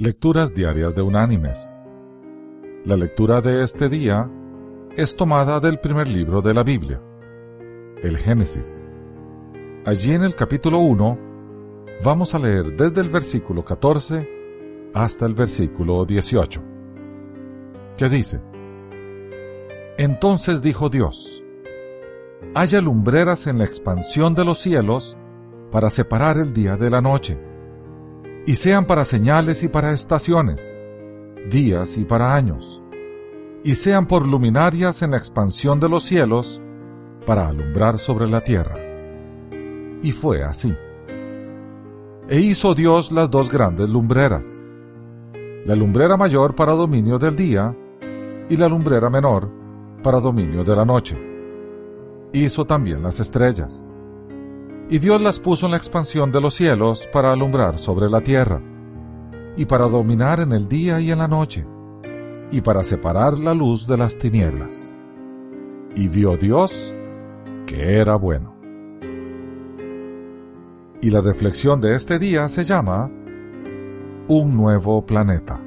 Lecturas Diarias de Unánimes. La lectura de este día es tomada del primer libro de la Biblia, el Génesis. Allí en el capítulo 1 vamos a leer desde el versículo 14 hasta el versículo 18, que dice, Entonces dijo Dios, haya lumbreras en la expansión de los cielos para separar el día de la noche, y sean para señales y para estaciones, días y para años, y sean por luminarias en la expansión de los cielos para alumbrar sobre la tierra. Y fue así. E hizo Dios las dos grandes lumbreras, la lumbrera mayor para dominio del día y la lumbrera menor para dominio de la noche hizo también las estrellas. Y Dios las puso en la expansión de los cielos para alumbrar sobre la tierra, y para dominar en el día y en la noche, y para separar la luz de las tinieblas. Y vio Dios que era bueno. Y la reflexión de este día se llama Un nuevo planeta.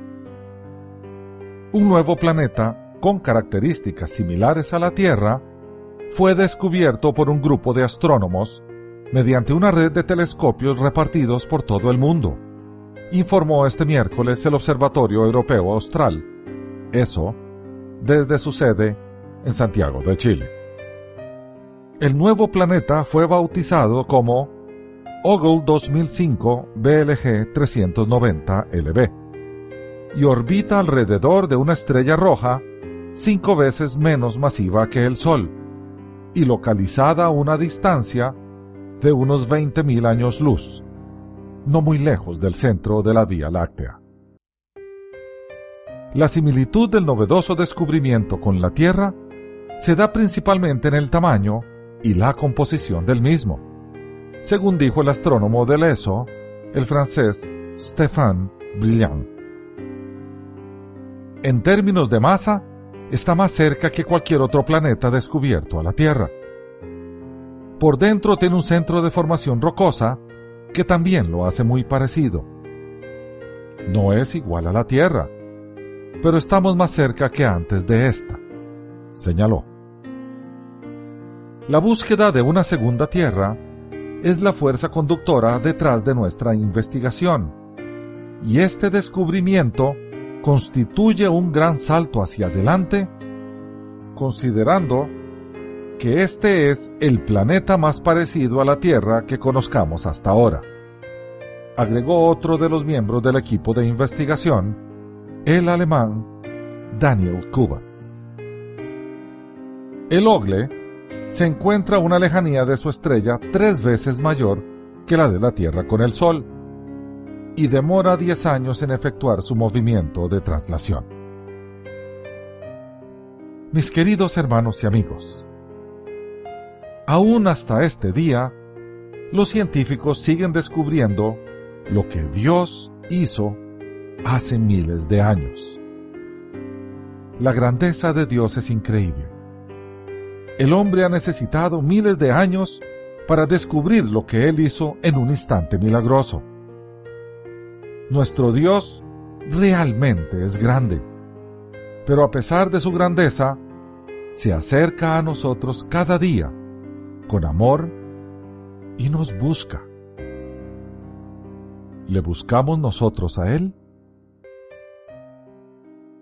Un nuevo planeta con características similares a la Tierra fue descubierto por un grupo de astrónomos mediante una red de telescopios repartidos por todo el mundo, informó este miércoles el Observatorio Europeo Austral, ESO, desde su sede en Santiago de Chile. El nuevo planeta fue bautizado como Ogle 2005 BLG 390 LB y orbita alrededor de una estrella roja cinco veces menos masiva que el Sol y localizada a una distancia de unos 20.000 años luz, no muy lejos del centro de la Vía Láctea. La similitud del novedoso descubrimiento con la Tierra se da principalmente en el tamaño y la composición del mismo, según dijo el astrónomo del ESO, el francés Stéphane Brillant. En términos de masa, está más cerca que cualquier otro planeta descubierto a la Tierra. Por dentro tiene un centro de formación rocosa que también lo hace muy parecido. No es igual a la Tierra, pero estamos más cerca que antes de esta, señaló. La búsqueda de una segunda Tierra es la fuerza conductora detrás de nuestra investigación, y este descubrimiento constituye un gran salto hacia adelante, considerando que este es el planeta más parecido a la Tierra que conozcamos hasta ahora. Agregó otro de los miembros del equipo de investigación, el alemán Daniel Kubas. El Ogle se encuentra a una lejanía de su estrella tres veces mayor que la de la Tierra con el Sol, y demora 10 años en efectuar su movimiento de traslación. Mis queridos hermanos y amigos, aún hasta este día, los científicos siguen descubriendo lo que Dios hizo hace miles de años. La grandeza de Dios es increíble. El hombre ha necesitado miles de años para descubrir lo que Él hizo en un instante milagroso. Nuestro Dios realmente es grande, pero a pesar de su grandeza, se acerca a nosotros cada día con amor y nos busca. ¿Le buscamos nosotros a Él?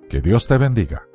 Que Dios te bendiga.